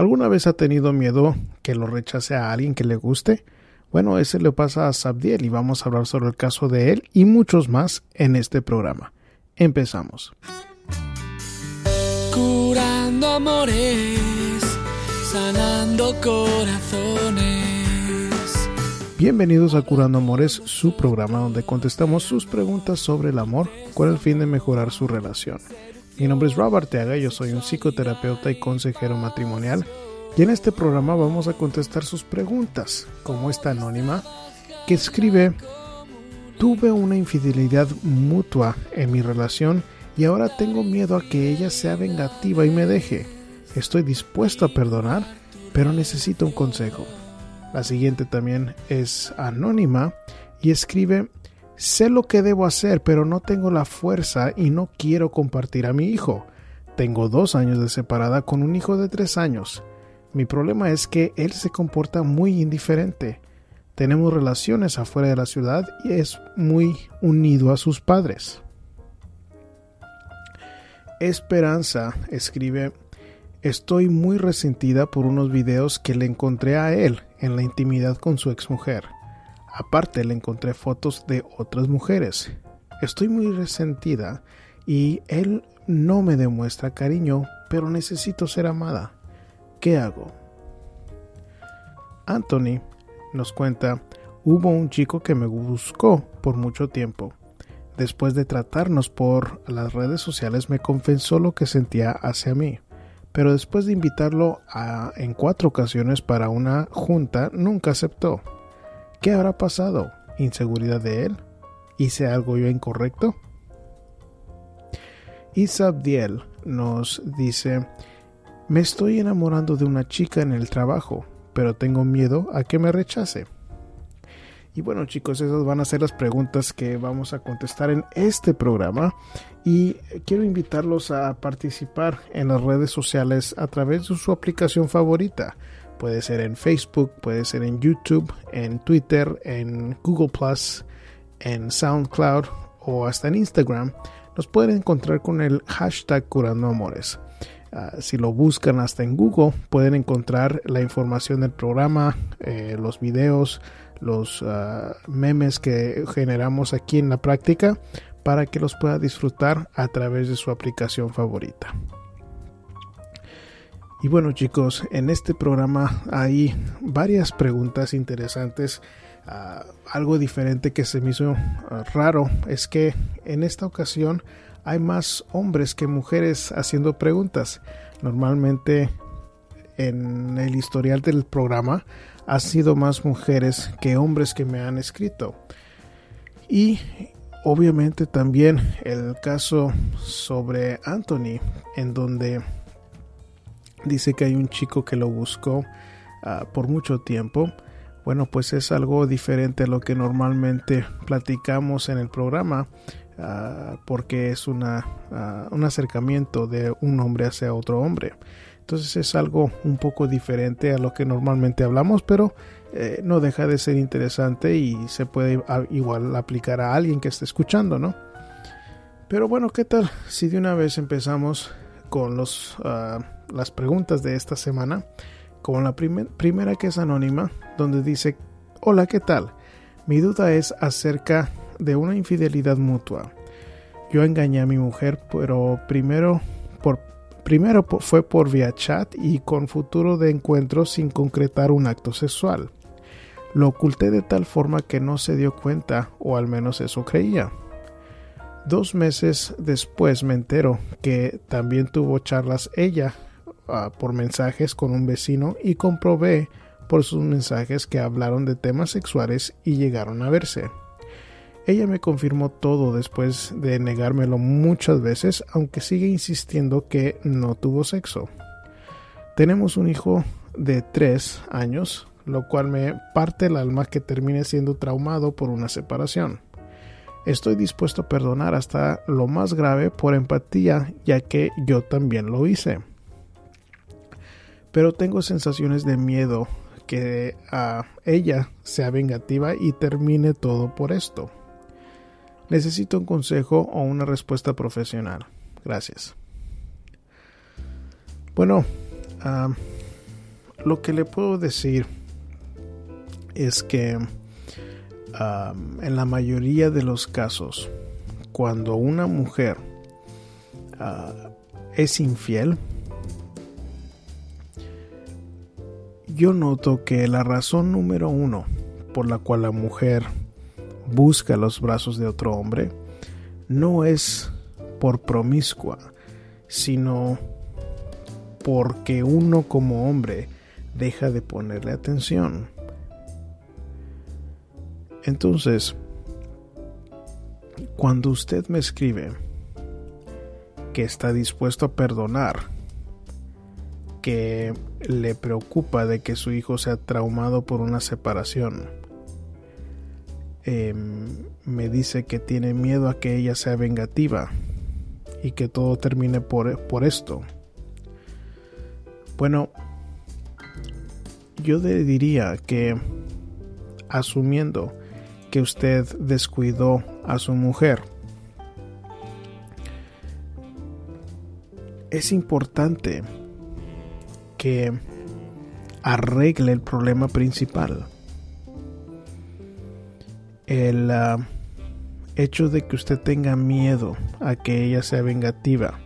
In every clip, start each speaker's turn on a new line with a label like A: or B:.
A: ¿Alguna vez ha tenido miedo que lo rechace a alguien que le guste? Bueno, ese le pasa a Sabdiel y vamos a hablar sobre el caso de él y muchos más en este programa. Empezamos.
B: Curando amores, sanando corazones.
A: Bienvenidos a Curando Amores, su programa donde contestamos sus preguntas sobre el amor con el fin de mejorar su relación. Mi nombre es Robert Teaga, yo soy un psicoterapeuta y consejero matrimonial y en este programa vamos a contestar sus preguntas, como esta anónima que escribe, tuve una infidelidad mutua en mi relación y ahora tengo miedo a que ella sea vengativa y me deje. Estoy dispuesto a perdonar, pero necesito un consejo. La siguiente también es anónima y escribe, sé lo que debo hacer, pero no tengo la fuerza y no quiero compartir a mi hijo. Tengo dos años de separada con un hijo de tres años. Mi problema es que él se comporta muy indiferente. Tenemos relaciones afuera de la ciudad y es muy unido a sus padres. Esperanza escribe, estoy muy resentida por unos videos que le encontré a él en la intimidad con su exmujer. Aparte le encontré fotos de otras mujeres. Estoy muy resentida y él no me demuestra cariño, pero necesito ser amada. ¿Qué hago? Anthony nos cuenta, hubo un chico que me buscó por mucho tiempo. Después de tratarnos por las redes sociales me confesó lo que sentía hacia mí, pero después de invitarlo en cuatro ocasiones para una junta nunca aceptó. ¿Qué habrá pasado? ¿Inseguridad de él? ¿Hice algo yo incorrecto? Isabdiel nos dice, me estoy enamorando de una chica en el trabajo, pero tengo miedo a que me rechace. Y bueno chicos, esas van a ser las preguntas que vamos a contestar en este programa y quiero invitarlos a participar en las redes sociales a través de su aplicación favorita. Puede ser en Facebook, puede ser en YouTube, en Twitter, en Google Plus, en SoundCloud o hasta en Instagram. Nos pueden encontrar con el hashtag Curando Amores. Ah, si lo buscan hasta en Google, pueden encontrar la información del programa, eh, los videos, los ah, memes que generamos aquí en la práctica para que los pueda disfrutar a través de su aplicación favorita. Y bueno chicos, en este programa hay varias preguntas interesantes. Ah, algo diferente que se me hizo raro es que en esta ocasión hay más hombres que mujeres haciendo preguntas. Normalmente en el historial del programa ha sido más mujeres que hombres que me han escrito. Y obviamente también el caso sobre Anthony, en donde dice que hay un chico que lo buscó ah, por mucho tiempo. Bueno, pues es algo diferente a lo que normalmente platicamos en el programa. Ah, porque es una, ah, un acercamiento de un hombre hacia otro hombre. Entonces es algo un poco diferente a lo que normalmente hablamos, pero eh, no deja de ser interesante y se puede igual aplicar a alguien que esté escuchando, ¿no? Pero bueno, ¿qué tal si de una vez empezamos con los, las preguntas de esta semana? Con la primera que es anónima, donde dice, hola, ¿qué tal? Mi duda es acerca de una infidelidad mutua. Yo engañé a mi mujer, pero primero por primero fue por vía chat y con futuro de encuentro sin concretar un acto sexual. Lo oculté de tal forma que no se dio cuenta, o al menos eso creía. Dos meses después me entero que también tuvo charlas ella ah, por mensajes con un vecino y comprobé por sus mensajes que hablaron de temas sexuales y llegaron a verse. Ella me confirmó todo después de negármelo muchas veces, aunque sigue insistiendo que no tuvo sexo. Tenemos un hijo de tres años, lo cual me parte el alma que termine siendo traumado por una separación. Estoy dispuesto a perdonar hasta lo más grave por empatía, ya que yo también lo hice. Pero tengo sensaciones de miedo que a ella sea vengativa y termine todo por esto. Necesito un consejo o una respuesta profesional. Gracias. Bueno, lo que le puedo decir es que en la mayoría de los casos, cuando una mujer ah, es infiel, yo noto que la razón número uno por la cual la mujer busca los brazos de otro hombre no es por promiscua, sino porque uno como hombre deja de ponerle atención. Entonces, cuando usted me escribe que está dispuesto a perdonar, que le preocupa de que su hijo sea traumado por una separación, em, me dice que tiene miedo a que ella sea vengativa y que todo termine por, por esto. Bueno, yo diría que asumiendo que usted descuidó a su mujer, es importante que arregle el problema principal. El ah, hecho de que usted tenga miedo a que ella sea vengativa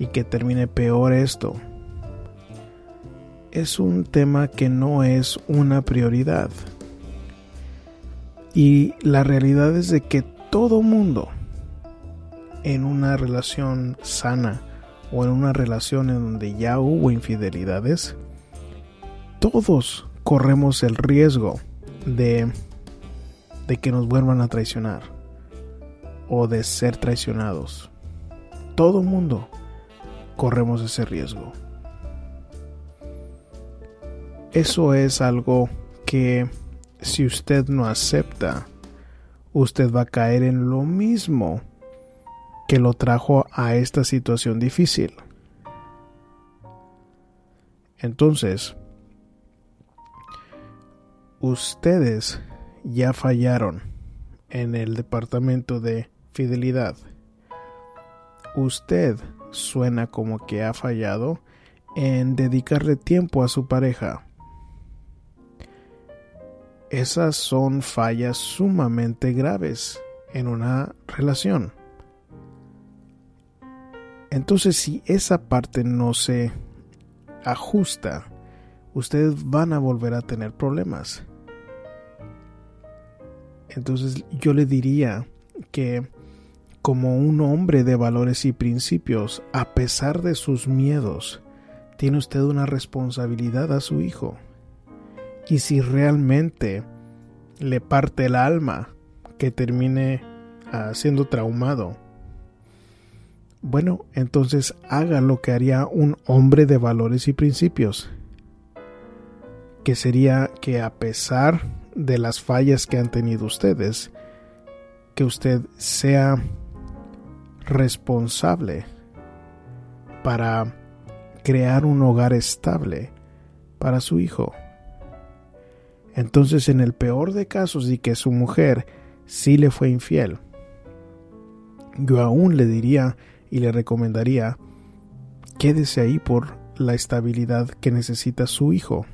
A: y que termine peor esto es un tema que no es una prioridad. Y la realidad es de que todo mundo en una relación sana o en una relación en donde ya hubo infidelidades, todos corremos el riesgo de, que nos vuelvan a traicionar o de ser traicionados. Todo mundo corremos ese riesgo. Eso es algo que si usted no acepta, usted va a caer en lo mismo que lo trajo a esta situación difícil. Entonces, ustedes ya fallaron en el departamento de fidelidad. Usted suena como que ha fallado en dedicarle tiempo a su pareja. Esas son fallas sumamente graves en una relación. Entonces si esa parte no se ajusta, ustedes van a volver a tener problemas. Entonces yo le diría que como un hombre de valores y principios, a pesar de sus miedos, tiene usted una responsabilidad a su hijo. Y si realmente le parte el alma que termine ah, siendo traumado, bueno, entonces haga lo que haría un hombre de valores y principios, que sería que a pesar de las fallas que han tenido ustedes, que usted sea responsable para crear un hogar estable para su hijo. Entonces, en el peor de casos y que su mujer sí le fue infiel, yo aún le diría y le recomendaría, quédese ahí por la estabilidad que necesita su hijo.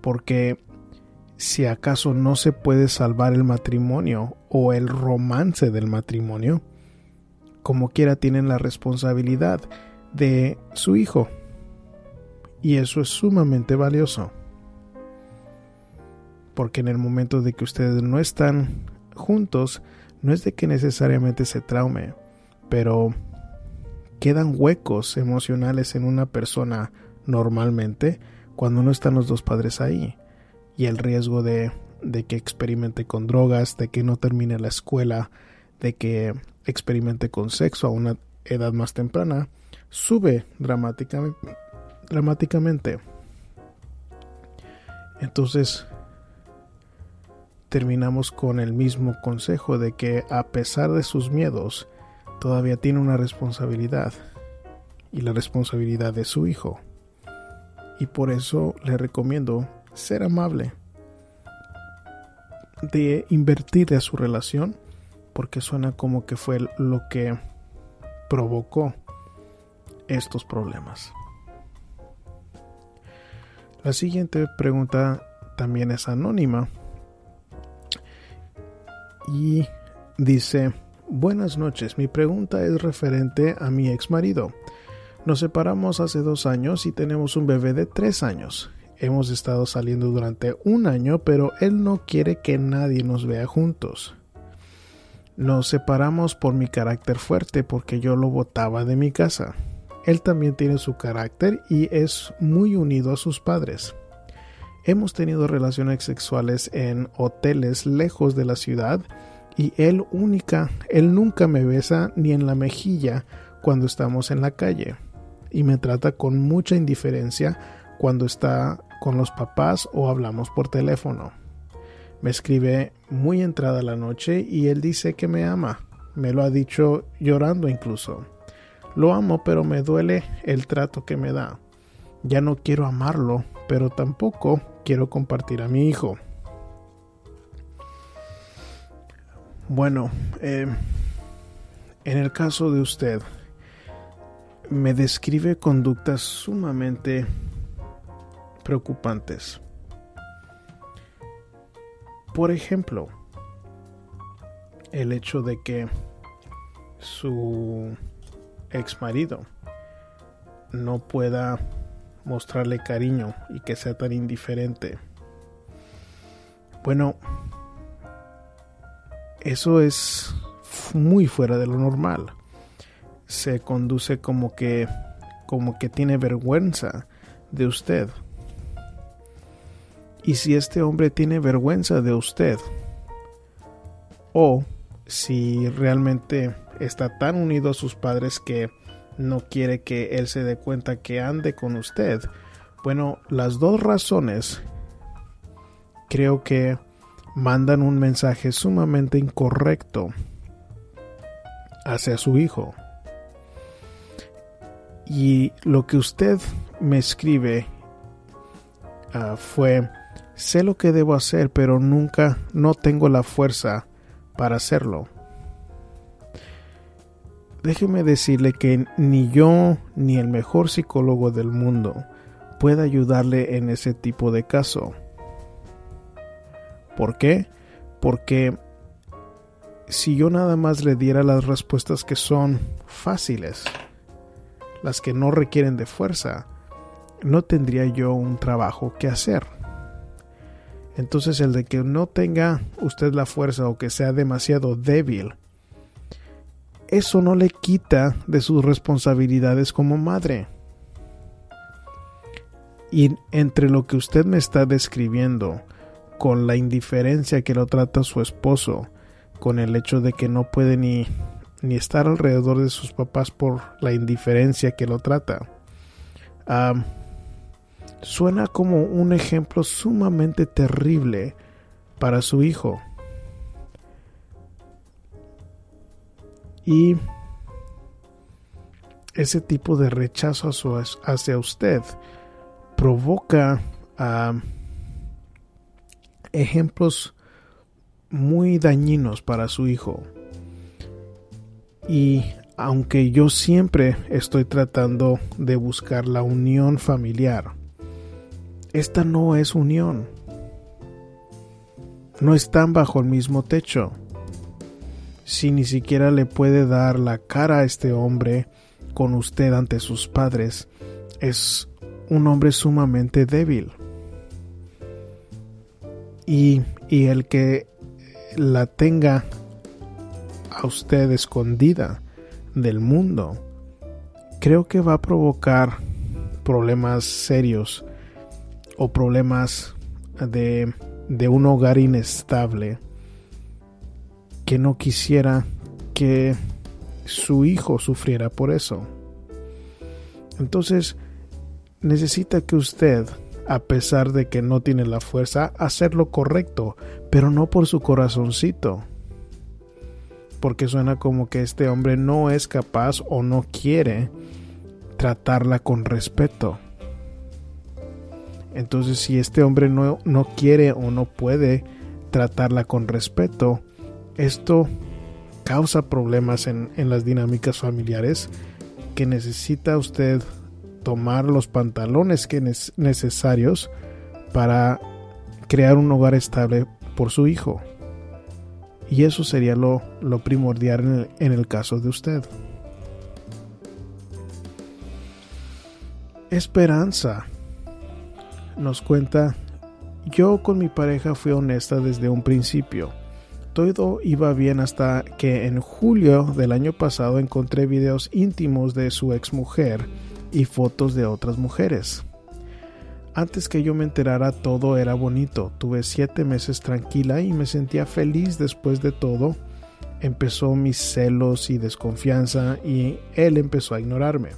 A: Porque si acaso no se puede salvar el matrimonio o el romance del matrimonio, como quiera tienen la responsabilidad de su hijo. Y eso es sumamente valioso porque en el momento de que ustedes no están juntos, no es de que necesariamente se traume, pero quedan huecos emocionales en una persona normalmente cuando no están los dos padres ahí. Y el riesgo de, de que experimente con drogas, de que no termine la escuela, de que experimente con sexo a una edad más temprana, sube dramáticamente. dramáticamente. Entonces, terminamos con el mismo consejo de que a pesar de sus miedos, todavía tiene una responsabilidad y la responsabilidad de su hijo. Y por eso le recomiendo ser amable, de invertir a su relación, porque suena como que fue lo que provocó estos problemas. La siguiente pregunta también es anónima y dice, buenas noches, mi pregunta es referente a mi ex marido. Nos separamos hace dos años y tenemos un bebé de tres años. Hemos estado saliendo durante un año, pero él no quiere que nadie nos vea juntos. Nos separamos por mi carácter fuerte porque yo lo botaba de mi casa. Él también tiene su carácter y es muy unido a sus padres. Hemos tenido relaciones sexuales en hoteles lejos de la ciudad y él única, él nunca me besa ni en la mejilla cuando estamos en la calle y me trata con mucha indiferencia cuando está con los papás o hablamos por teléfono. Me escribe muy entrada la noche y él dice que me ama. Me lo ha dicho llorando incluso. Lo amo, pero me duele el trato que me da. Ya no quiero amarlo, pero tampoco quiero compartir a mi hijo. Bueno, eh, en el caso de usted, me describe conductas sumamente preocupantes. Por ejemplo, el hecho de que su ex marido no pueda mostrarle cariño y que sea tan indiferente. Bueno, eso es muy fuera de lo normal se conduce como que como que tiene vergüenza de usted. Y si este hombre tiene vergüenza de usted, o si realmente está tan unido a sus padres que no quiere que él se dé cuenta que ande con usted, bueno, las dos razones creo que mandan un mensaje sumamente incorrecto hacia su hijo. Y lo que usted me escribe ah, fue, sé lo que debo hacer, pero nunca, no tengo la fuerza para hacerlo. Déjeme decirle que ni yo ni el mejor psicólogo del mundo puede ayudarle en ese tipo de caso. ¿Por qué? Porque si yo nada más le diera las respuestas que son fáciles, las que no requieren de fuerza, no tendría yo un trabajo que hacer. Entonces el de que no tenga usted la fuerza o que sea demasiado débil, eso no le quita de sus responsabilidades como madre. Y entre lo que usted me está describiendo, con la indiferencia que lo trata su esposo, con el hecho de que no puede ni ni estar alrededor de sus papás por la indiferencia que lo trata. suena como un ejemplo sumamente terrible para su hijo. Y ese tipo de rechazo hacia usted provoca ejemplos muy dañinos para su hijo. Y aunque yo siempre estoy tratando de buscar la unión familiar, esta no es unión. No están bajo el mismo techo. Si ni siquiera le puede dar la cara a este hombre con usted ante sus padres, es un hombre sumamente débil. Y, y el que la tenga a usted escondida del mundo, creo que va a provocar problemas serios o problemas de, de un hogar inestable que no quisiera que su hijo sufriera por eso. Entonces, necesita que usted, a pesar de que no tiene la fuerza, hacer lo correcto, pero no por su corazoncito, porque suena como que este hombre no es capaz o no quiere tratarla con respeto. Entonces si este hombre no, no quiere o no puede tratarla con respeto, esto causa problemas en, en las dinámicas familiares que necesita usted tomar los pantalones que es necesarios para crear un hogar estable por su hijo. Y eso sería lo, lo primordial en el, en el caso de usted. Esperanza nos cuenta, yo con mi pareja fui honesta desde un principio. Todo iba bien hasta que en julio del año pasado encontré videos íntimos de su exmujer y fotos de otras mujeres. Antes que yo me enterara todo era bonito. Tuve siete meses tranquila y me sentía feliz después de todo. Empezó mis celos y desconfianza y él empezó a ignorarme.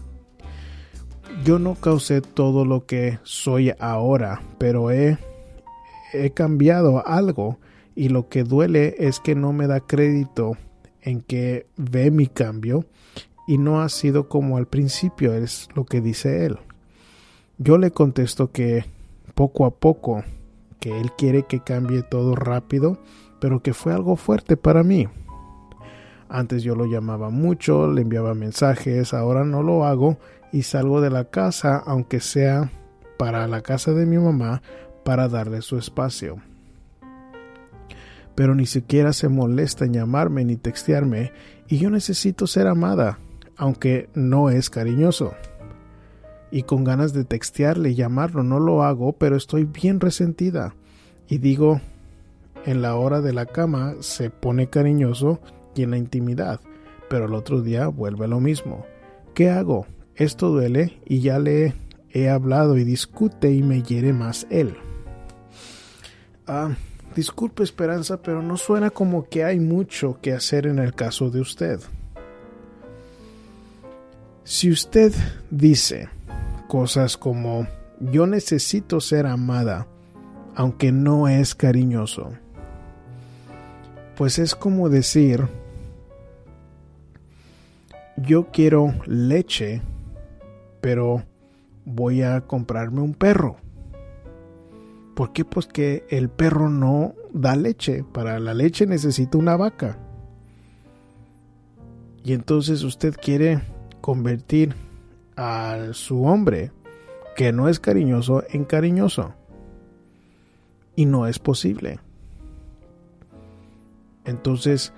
A: Yo no causé todo lo que soy ahora, pero he, he cambiado algo y lo que duele es que no me da crédito en que ve mi cambio y no ha sido como al principio, es lo que dice él. Yo le contesto que poco a poco, que él quiere que cambie todo rápido, pero que fue algo fuerte para mí. Antes yo lo llamaba mucho, le enviaba mensajes, ahora no lo hago y salgo de la casa, aunque sea para la casa de mi mamá, para darle su espacio. Pero ni siquiera se molesta en llamarme ni textearme y yo necesito ser amada, aunque no es cariñoso y con ganas de textearle, llamarlo. No lo hago, pero estoy bien resentida. Y digo, en la hora de la cama se pone cariñoso y en la intimidad, pero el otro día vuelve lo mismo. ¿Qué hago? Esto duele y ya le he hablado y discute y me hiere más él. Ah, disculpe Esperanza, pero no suena como que hay mucho que hacer en el caso de usted. Si usted dice, cosas como yo necesito ser amada, aunque no es cariñoso. Pues es como decir, yo quiero leche, pero voy a comprarme un perro. ¿Por qué? Pues que el perro no da leche. Para la leche necesita una vaca. Y entonces usted quiere convertir a su hombre, que no es cariñoso, en cariñoso. Y no es posible. Entonces,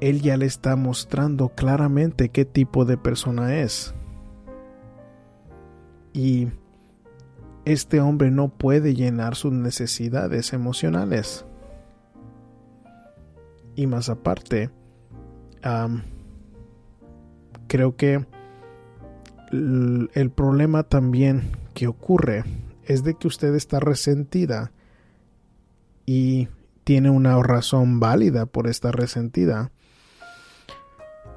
A: él ya le está mostrando claramente qué tipo de persona es. Y este hombre no puede llenar sus necesidades emocionales. Y más aparte, creo que el problema también que ocurre es de que usted está resentida y tiene una razón válida por estar resentida.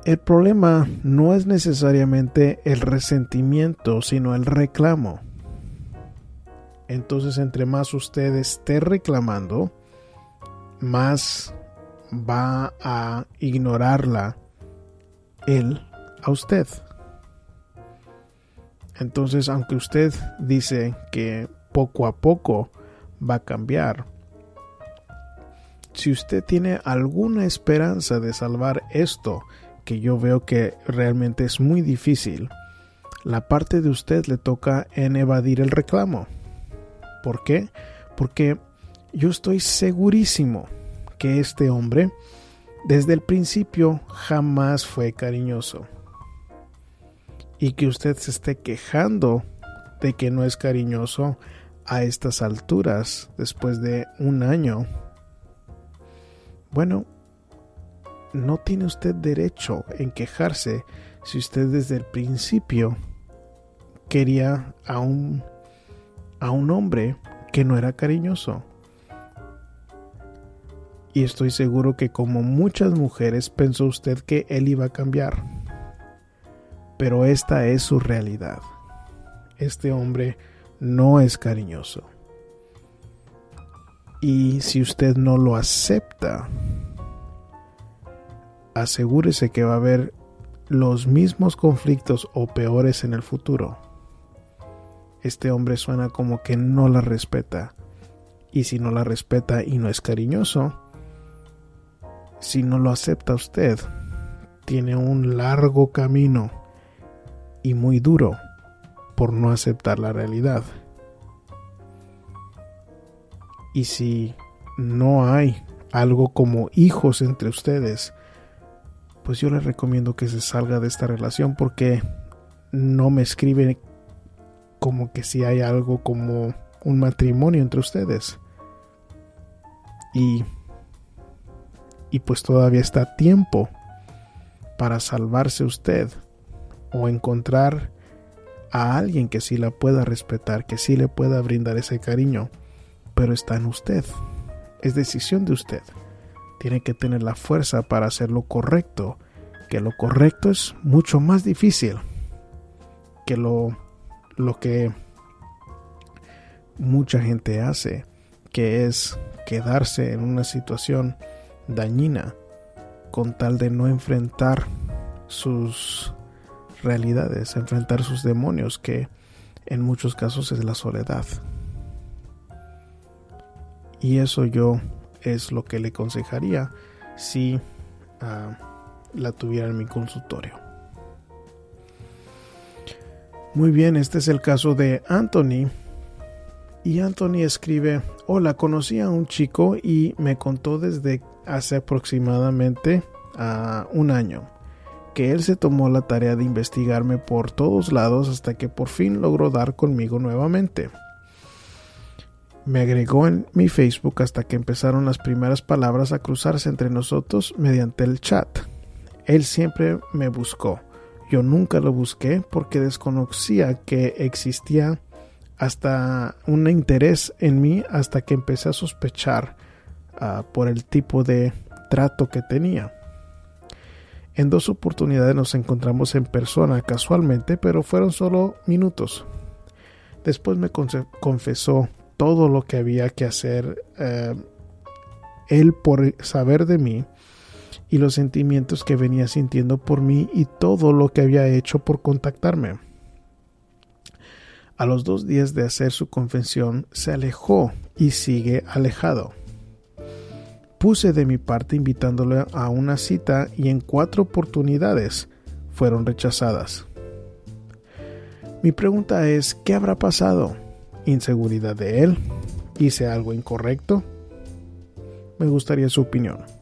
A: El problema no es necesariamente el resentimiento, sino el reclamo. Entonces, entre más usted esté reclamando, más va a ignorarla él a usted. Entonces, aunque usted dice que poco a poco va a cambiar, si usted tiene alguna esperanza de salvar esto, que yo veo que realmente es muy difícil, la parte de usted le toca en evadir el reclamo. ¿Por qué? Porque yo estoy segurísimo que este hombre desde el principio jamás fue cariñoso y que usted se esté quejando de que no es cariñoso a estas alturas después de un año. Bueno, no tiene usted derecho en quejarse si usted desde el principio quería a un a un hombre que no era cariñoso. Y estoy seguro que como muchas mujeres pensó usted que él iba a cambiar pero esta es su realidad. Este hombre no es cariñoso. Y si usted no lo acepta, asegúrese que va a haber los mismos conflictos o peores en el futuro. Este hombre suena como que no la respeta. Y si no la respeta y no es cariñoso, si no lo acepta usted, tiene un largo camino y muy duro por no aceptar la realidad. Y si no hay algo como hijos entre ustedes, pues yo les recomiendo que se salga de esta relación porque no me escribe como que si hay algo como un matrimonio entre ustedes. Y, y pues todavía está tiempo para salvarse usted o encontrar a alguien que sí la pueda respetar, que sí le pueda brindar ese cariño, pero está en usted. Es decisión de usted. Tiene que tener la fuerza para hacer lo correcto, que lo correcto es mucho más difícil que lo, lo que mucha gente hace, que es quedarse en una situación dañina con tal de no enfrentar sus realidades, enfrentar sus demonios, que en muchos casos es la soledad. Y eso yo es lo que le aconsejaría si ah, la tuviera en mi consultorio. Muy bien, este es el caso de Anthony. Y Anthony escribe, hola, conocí a un chico y me contó desde hace aproximadamente ah, un año que él se tomó la tarea de investigarme por todos lados hasta que por fin logró dar conmigo nuevamente. Me agregó en mi Facebook hasta que empezaron las primeras palabras a cruzarse entre nosotros mediante el chat. Él siempre me buscó. Yo nunca lo busqué porque desconocía que existía hasta un interés en mí hasta que empecé a sospechar ah, por el tipo de trato que tenía. En dos oportunidades nos encontramos en persona casualmente, pero fueron solo minutos. Después me confesó todo lo que había que hacer eh, él por saber de mí y los sentimientos que venía sintiendo por mí y todo lo que había hecho por contactarme. A los dos días de hacer su confesión se alejó y sigue alejado. Puse de mi parte invitándole a una cita y en cuatro oportunidades fueron rechazadas. Mi pregunta es, ¿qué habrá pasado? ¿Inseguridad de él? ¿Hice algo incorrecto? Me gustaría su opinión.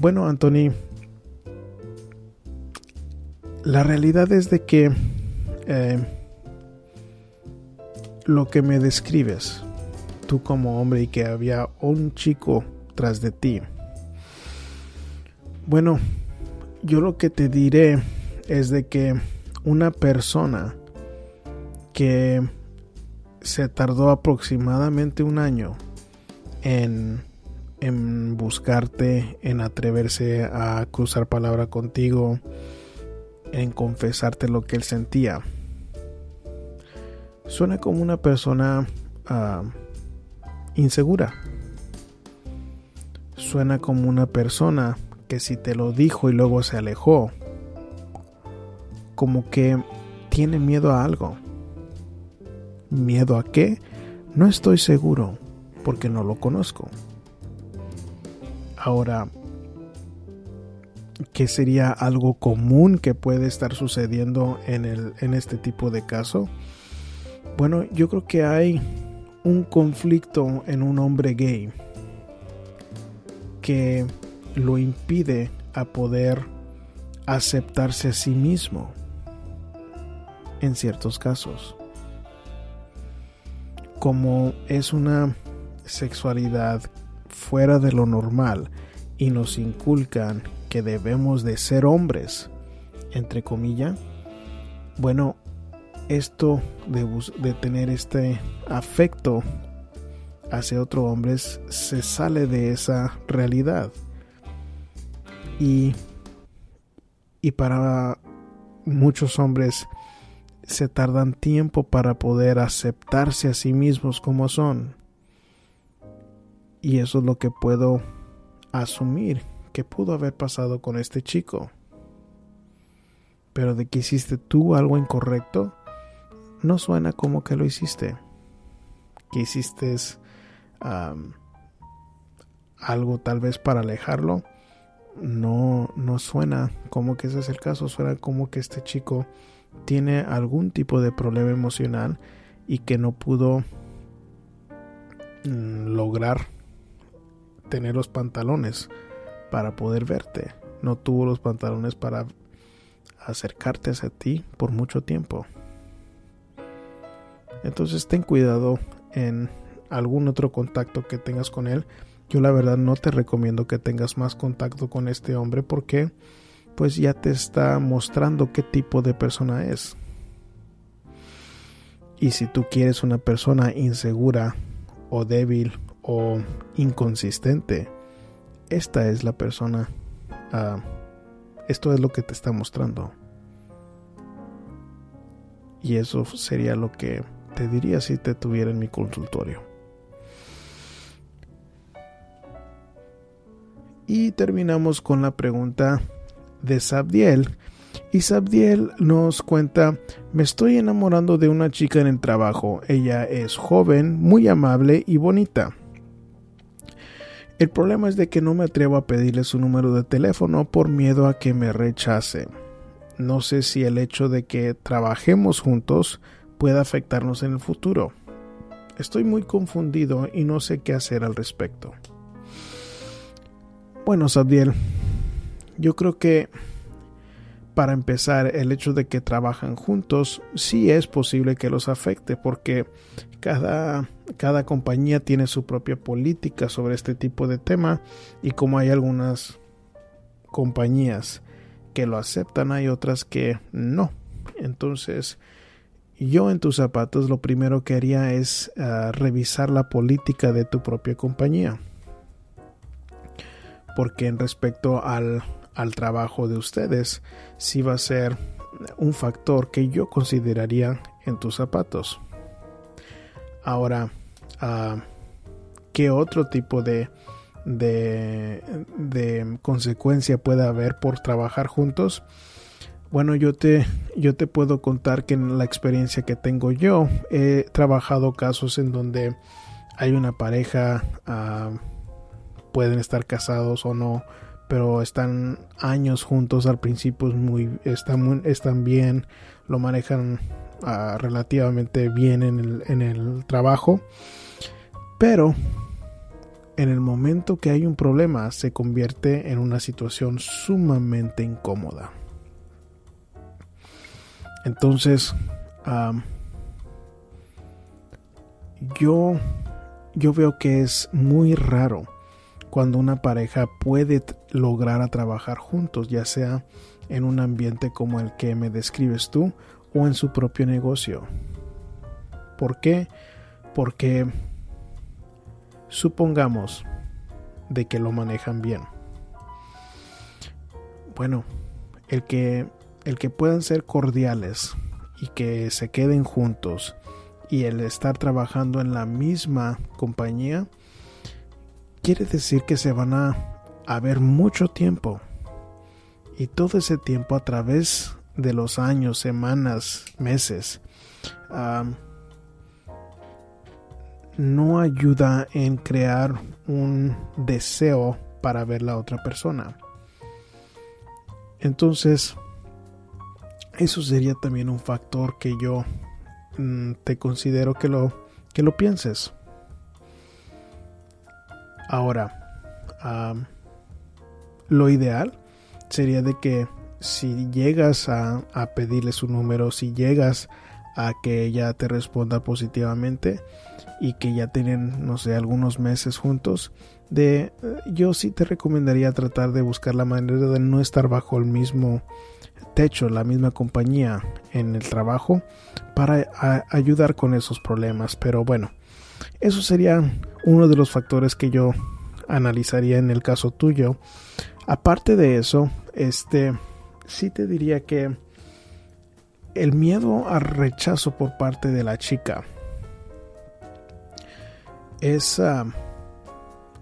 A: Bueno, Anthony, la realidad es de que eh, lo que me describes tú como hombre y que había un chico tras de ti. Bueno, yo lo que te diré es de que una persona que se tardó aproximadamente un año en, en buscarte, en atreverse a cruzar palabra contigo, en confesarte lo que él sentía. Suena como una persona ah, insegura. Suena como una persona que si te lo dijo y luego se alejó, como que tiene miedo a algo. ¿Miedo a qué? No estoy seguro, porque no lo conozco. Ahora, ¿qué sería algo común que puede estar sucediendo en, el, en este tipo de caso? Bueno, yo creo que hay un conflicto en un hombre gay que lo impide a poder aceptarse a sí mismo en ciertos casos. Como es una sexualidad fuera de lo normal y nos inculcan que debemos de ser hombres, entre comillas, bueno, esto de, tener este afecto hacia otro hombre se sale de esa realidad. Y, y para muchos hombres se tardan tiempo para poder aceptarse a sí mismos como son. Y eso es lo que puedo asumir que pudo haber pasado con este chico. Pero de que hiciste tú algo incorrecto, no suena como que lo hiciste. Que hiciste algo tal vez para alejarlo. No, no suena como que ese es el caso. Suena como que este chico tiene algún tipo de problema emocional y que no pudo mm, lograr tener los pantalones para poder verte. No tuvo los pantalones para acercarte a ti por mucho tiempo. Entonces ten cuidado en algún otro contacto que tengas con él. Yo la verdad no te recomiendo que tengas más contacto con este hombre porque pues ya te está mostrando qué tipo de persona es. Y si tú quieres una persona insegura o débil o inconsistente, esta es la persona. Uh, esto es lo que te está mostrando. Y eso sería lo que te diría si te tuviera en mi consultorio. Y terminamos con la pregunta de Sabdiel. Y Sabdiel nos cuenta, me estoy enamorando de una chica en el trabajo. Ella es joven, muy amable y bonita. El problema es de que no me atrevo a pedirle su número de teléfono por miedo a que me rechace. No sé si el hecho de que trabajemos juntos pueda afectarnos en el futuro. Estoy muy confundido y no sé qué hacer al respecto. Bueno, Sabdiel, yo creo que para empezar, el hecho de que trabajan juntos sí es posible que los afecte porque cada, cada compañía tiene su propia política sobre este tipo de tema y como hay algunas compañías que lo aceptan, hay otras que no. Entonces, yo en tus zapatos lo primero que haría es ah, revisar la política de tu propia compañía. Porque en respecto al, al trabajo de ustedes, sí va a ser un factor que yo consideraría en tus zapatos. Ahora, ah, ¿qué otro tipo de, de, consecuencia puede haber por trabajar juntos? Bueno, yo te, yo te puedo contar que en la experiencia que tengo yo, he trabajado casos en donde hay una pareja, ah, pueden estar casados o no, pero están años juntos al principio, muy, están, están bien, lo manejan relativamente bien en el, en el trabajo, pero en el momento que hay un problema se convierte en una situación sumamente incómoda. Entonces, yo, yo veo que es muy raro cuando una pareja puede lograr a trabajar juntos, ya sea en un ambiente como el que me describes tú o en su propio negocio. ¿Por qué? Porque supongamos de que lo manejan bien. Bueno, el que el que puedan ser cordiales y que se queden juntos y el estar trabajando en la misma compañía quiere decir que se van a, ver mucho tiempo y todo ese tiempo a través de los años, semanas, meses no ayuda en crear un deseo para ver la otra persona. Entonces, eso sería también un factor que yo mm, te considero que lo, que lo pienses. Ahora, lo ideal sería de que si llegas a, a, pedirle su número, si llegas a que ella te responda positivamente y que ya tienen, no sé, algunos meses juntos, de yo sí te recomendaría tratar de buscar la manera de no estar bajo el mismo techo, la misma compañía en el trabajo para ayudar con esos problemas. Pero bueno, eso sería uno de los factores que yo analizaría en el caso tuyo. Aparte de eso, este sí te diría que el miedo al rechazo por parte de la chica es, ah,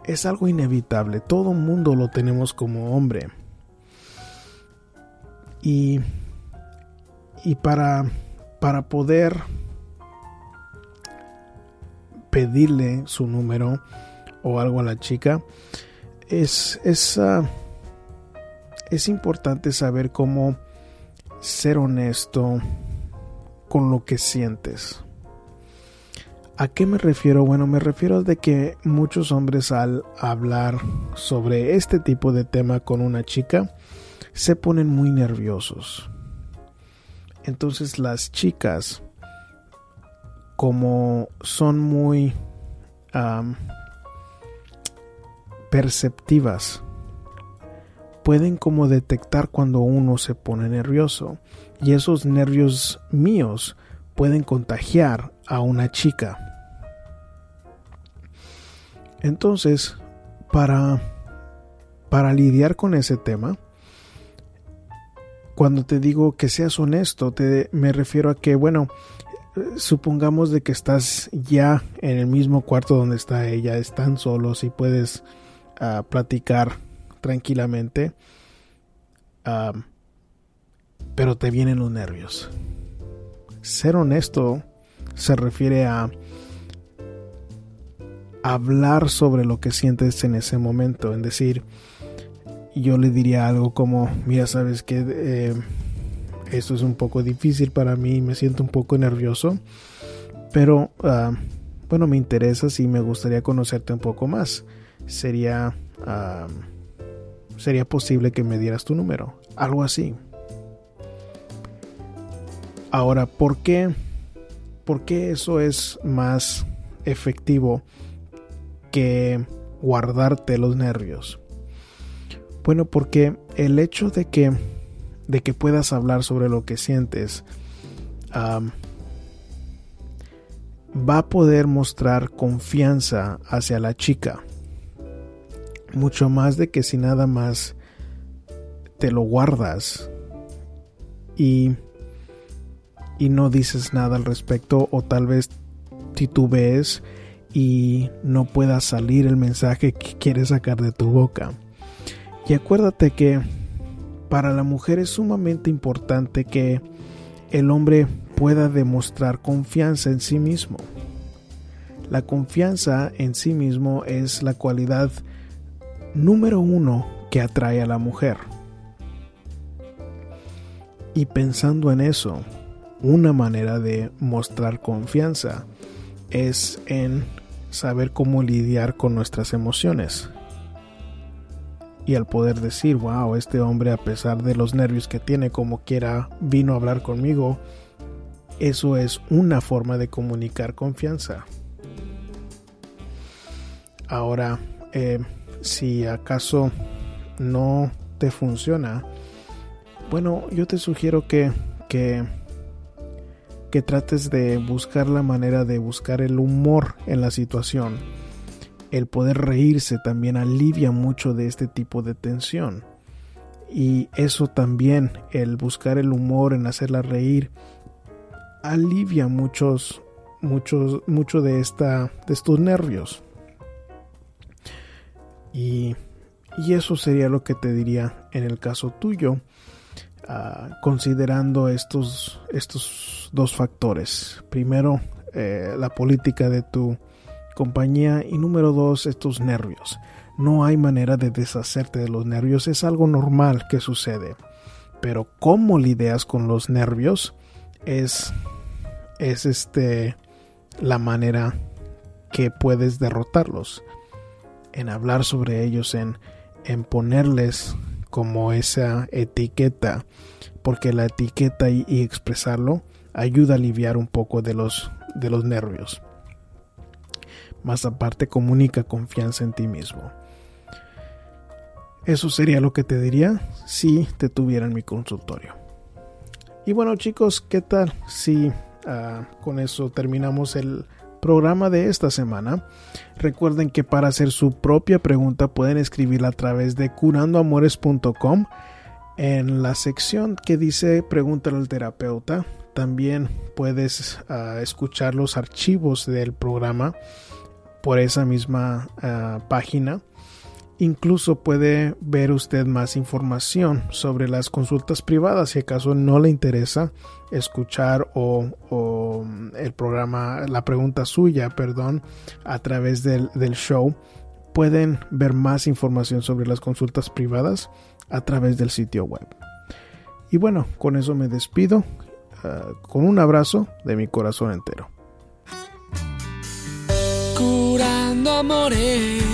A: es algo inevitable. Todo mundo lo tenemos como hombre. Y, y para, para poder pedirle su número o algo a la chica, es, es, ah, es importante saber cómo ser honesto, con lo que sientes. ¿A qué me refiero? Bueno, me refiero de que muchos hombres al hablar sobre este tipo de tema con una chica se ponen muy nerviosos. Entonces las chicas, como son muy perceptivas, pueden como detectar cuando uno se pone nervioso y esos nervios míos pueden contagiar a una chica. Entonces, para, para lidiar con ese tema, cuando te digo que seas honesto, te, me refiero a que, bueno, supongamos de que estás ya en el mismo cuarto donde está ella, están solos y puedes ah, platicar tranquilamente, pero te vienen los nervios. Ser honesto se refiere a hablar sobre lo que sientes en ese momento, en decir, yo le diría algo como, mira, sabes que eh, esto es un poco difícil para mí, me siento un poco nervioso, pero ah, bueno, me interesa y me gustaría conocerte un poco más. Sería, sería posible que me dieras tu número, algo así. Ahora, ¿por qué, ¿por qué eso es más efectivo que guardarte los nervios? Bueno, porque el hecho de que de que puedas hablar sobre lo que sientes, va a poder mostrar confianza hacia la chica. Mucho más de que si nada más te lo guardas y, y no dices nada al respecto o tal vez titubees y no pueda salir el mensaje que quieres sacar de tu boca. Y acuérdate que para la mujer es sumamente importante que el hombre pueda demostrar confianza en sí mismo. La confianza en sí mismo es la cualidad número uno que atrae a la mujer. Y pensando en eso, una manera de mostrar confianza es en saber cómo lidiar con nuestras emociones y al poder decir, wow, este hombre a pesar de los nervios que tiene como quiera vino a hablar conmigo, eso es una forma de comunicar confianza. Ahora, eh, si acaso no te funciona, bueno, yo te sugiero que, que, que trates de buscar la manera de buscar el humor en la situación el poder reírse también alivia mucho de este tipo de tensión. Y eso también, el buscar el humor en hacerla reír, alivia muchos, muchos, mucho de esta, de estos nervios. Y, y eso sería lo que te diría en el caso tuyo, ah, considerando estos, estos dos factores. Primero, eh, la política de tu compañía y número dos, estos nervios. No hay manera de deshacerte de los nervios, es algo normal que sucede. Pero cómo lidias con los nervios es es este la manera que puedes derrotarlos en hablar sobre ellos en en ponerles como esa etiqueta porque la etiqueta y, expresarlo ayuda a aliviar un poco de los de los nervios más aparte comunica confianza en ti mismo. Eso sería lo que te diría si te tuviera en mi consultorio. Y bueno chicos, ¿qué tal si ah, con eso terminamos el programa de esta semana? Recuerden que para hacer su propia pregunta pueden escribirla a través de curandoamores.com en la sección que dice pregúntale al terapeuta. También puedes ah, escuchar los archivos del programa por esa misma ah, página. Incluso puede ver usted más información sobre las consultas privadas si acaso no le interesa escuchar o, el programa, la pregunta suya, perdón, a través del, show. Pueden ver más información sobre las consultas privadas a través del sitio web. Y bueno, con eso me despido. uh, con un abrazo de mi corazón entero.
B: Curando amores,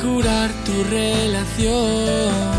B: curar tu relación.